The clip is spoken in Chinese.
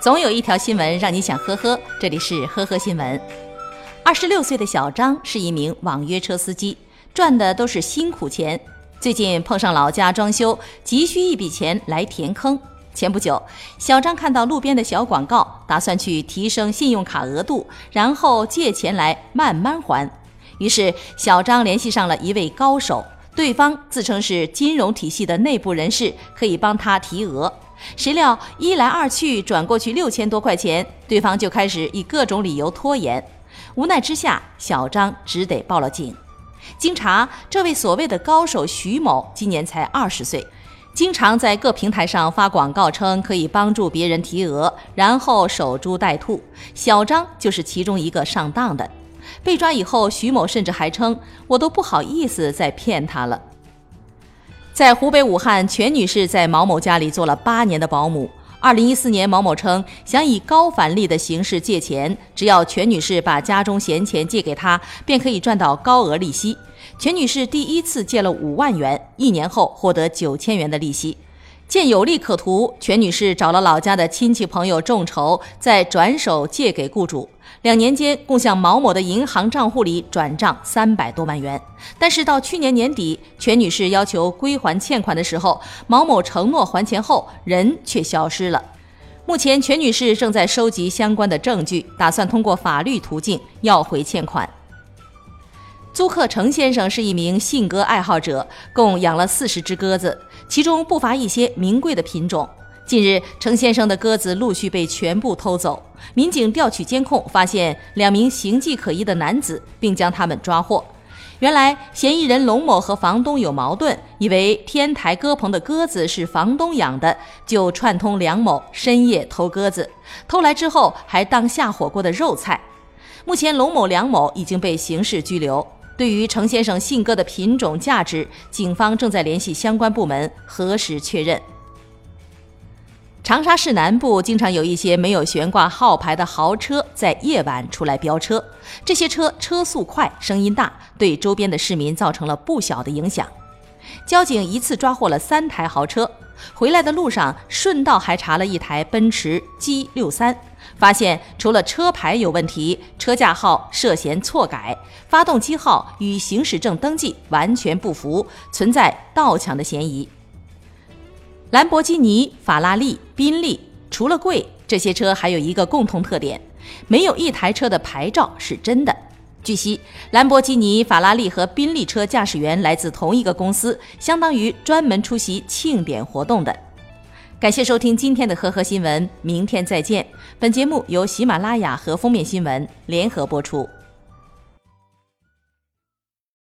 总有一条新闻让你想呵呵。这里是呵呵新闻。二十六岁的小张是一名网约车司机，赚的都是辛苦钱。最近碰上老家装修，急需一笔钱来填坑。前不久，小张看到路边的小广告，打算去提升信用卡额度，然后借钱来慢慢还。于是，小张联系上了一位高手，对方自称是金融体系的内部人士，可以帮他提额。谁料一来二去，转过去六千多块钱，对方就开始以各种理由拖延。无奈之下，小张只得报了警。经查，这位所谓的高手徐某今年才二十岁，经常在各平台上发广告，称可以帮助别人提额，然后守株待兔。小张就是其中一个上当的。被抓以后，徐某甚至还称：“我都不好意思再骗他了。”在湖北武汉，全女士在毛某家里做了八年的保姆。二零一四年，毛某称想以高返利的形式借钱，只要全女士把家中闲钱借给他，便可以赚到高额利息。全女士第一次借了五万元，一年后获得九千元的利息。见有利可图，全女士找了老家的亲戚朋友众筹，再转手借给雇主。两年间，共向毛某的银行账户里转账三百多万元。但是到去年年底，全女士要求归还欠款的时候，毛某承诺还钱后，人却消失了。目前，全女士正在收集相关的证据，打算通过法律途径要回欠款。租客程先生是一名信鸽爱好者，共养了四十只鸽子，其中不乏一些名贵的品种。近日，程先生的鸽子陆续被全部偷走，民警调取监控，发现两名形迹可疑的男子，并将他们抓获。原来，嫌疑人龙某和房东有矛盾，以为天台鸽棚的鸽子是房东养的，就串通梁某深夜偷鸽子，偷来之后还当下火锅的肉菜。目前，龙某、梁某已经被刑事拘留。对于程先生信鸽的品种价值，警方正在联系相关部门核实确认。长沙市南部经常有一些没有悬挂号牌的豪车在夜晚出来飙车，这些车车速快、声音大，对周边的市民造成了不小的影响。交警一次抓获了三台豪车，回来的路上顺道还查了一台奔驰 G 六三。发现除了车牌有问题，车架号涉嫌错改，发动机号与行驶证登记完全不符，存在盗抢的嫌疑。兰博基尼、法拉利、宾利，除了贵，这些车还有一个共同特点：没有一台车的牌照是真的。据悉，兰博基尼、法拉利和宾利车驾驶员来自同一个公司，相当于专门出席庆典活动的。感谢收听今天的呵呵新闻，明天再见。本节目由喜马拉雅和封面新闻联合播出。